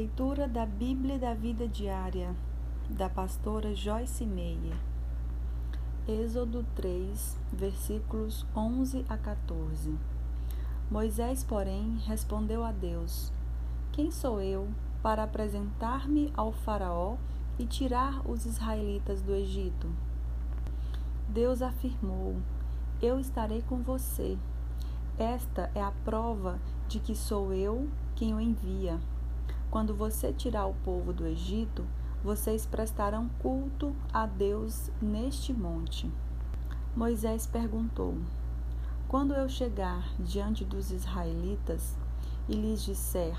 Leitura da Bíblia da Vida Diária da pastora Joyce Meyer. Êxodo 3, versículos 11 a 14. Moisés, porém, respondeu a Deus: Quem sou eu para apresentar-me ao Faraó e tirar os israelitas do Egito? Deus afirmou: Eu estarei com você. Esta é a prova de que sou eu quem o envia. Quando você tirar o povo do Egito, vocês prestarão culto a Deus neste monte. Moisés perguntou: Quando eu chegar diante dos israelitas e lhes disser: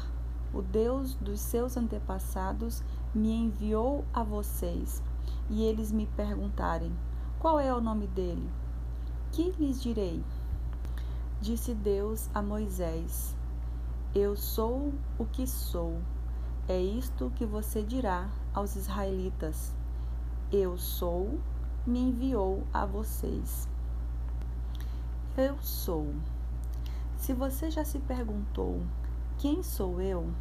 O Deus dos seus antepassados me enviou a vocês, e eles me perguntarem: Qual é o nome dele? Que lhes direi? Disse Deus a Moisés: Eu sou o que sou. É isto que você dirá aos israelitas: Eu sou, me enviou a vocês. Eu sou. Se você já se perguntou: Quem sou eu?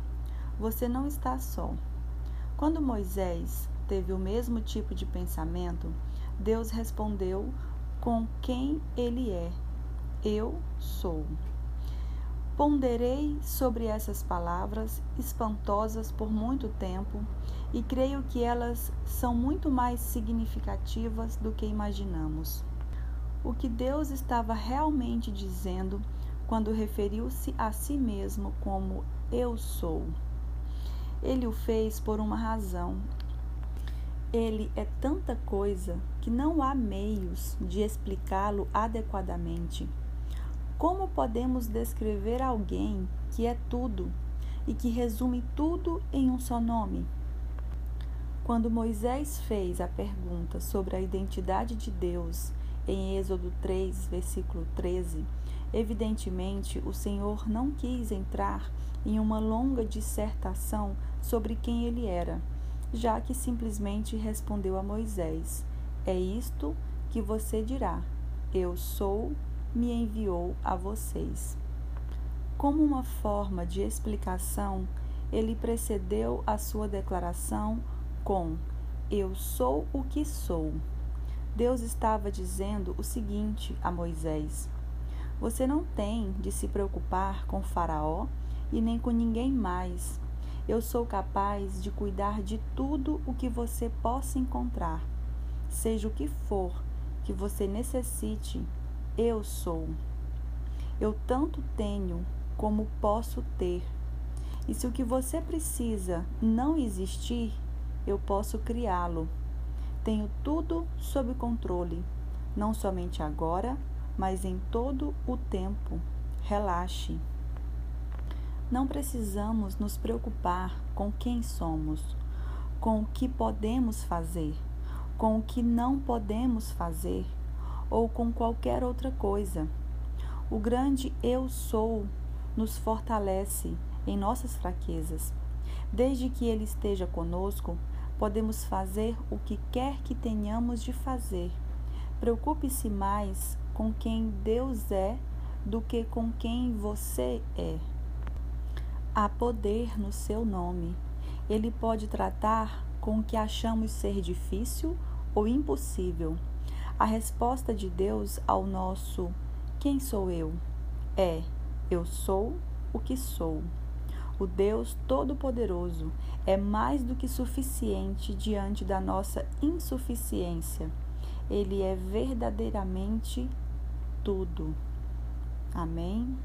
Você não está só. Quando Moisés teve o mesmo tipo de pensamento, Deus respondeu com quem ele é: Eu sou. Ponderei sobre essas palavras espantosas por muito tempo e creio que elas são muito mais significativas do que imaginamos. O que Deus estava realmente dizendo quando referiu-se a si mesmo como Eu sou. Ele o fez por uma razão. Ele é tanta coisa que não há meios de explicá-lo adequadamente. Como podemos descrever alguém que é tudo e que resume tudo em um só nome? Quando Moisés fez a pergunta sobre a identidade de Deus em Êxodo 3, versículo 13, evidentemente o Senhor não quis entrar em uma longa dissertação sobre quem ele era, já que simplesmente respondeu a Moisés: É isto que você dirá: Eu sou me enviou a vocês. Como uma forma de explicação, ele precedeu a sua declaração com: Eu sou o que sou. Deus estava dizendo o seguinte a Moisés: Você não tem de se preocupar com Faraó e nem com ninguém mais. Eu sou capaz de cuidar de tudo o que você possa encontrar, seja o que for que você necessite eu sou. Eu tanto tenho como posso ter. E se o que você precisa não existir, eu posso criá-lo. Tenho tudo sob controle, não somente agora, mas em todo o tempo. Relaxe. Não precisamos nos preocupar com quem somos, com o que podemos fazer, com o que não podemos fazer ou com qualquer outra coisa. O grande Eu Sou nos fortalece em nossas fraquezas. Desde que Ele esteja conosco, podemos fazer o que quer que tenhamos de fazer. Preocupe-se mais com quem Deus é do que com quem você é. Há poder no seu nome. Ele pode tratar com o que achamos ser difícil ou impossível. A resposta de Deus ao nosso Quem sou eu? é Eu sou o que sou. O Deus Todo-Poderoso é mais do que suficiente diante da nossa insuficiência. Ele é verdadeiramente tudo. Amém.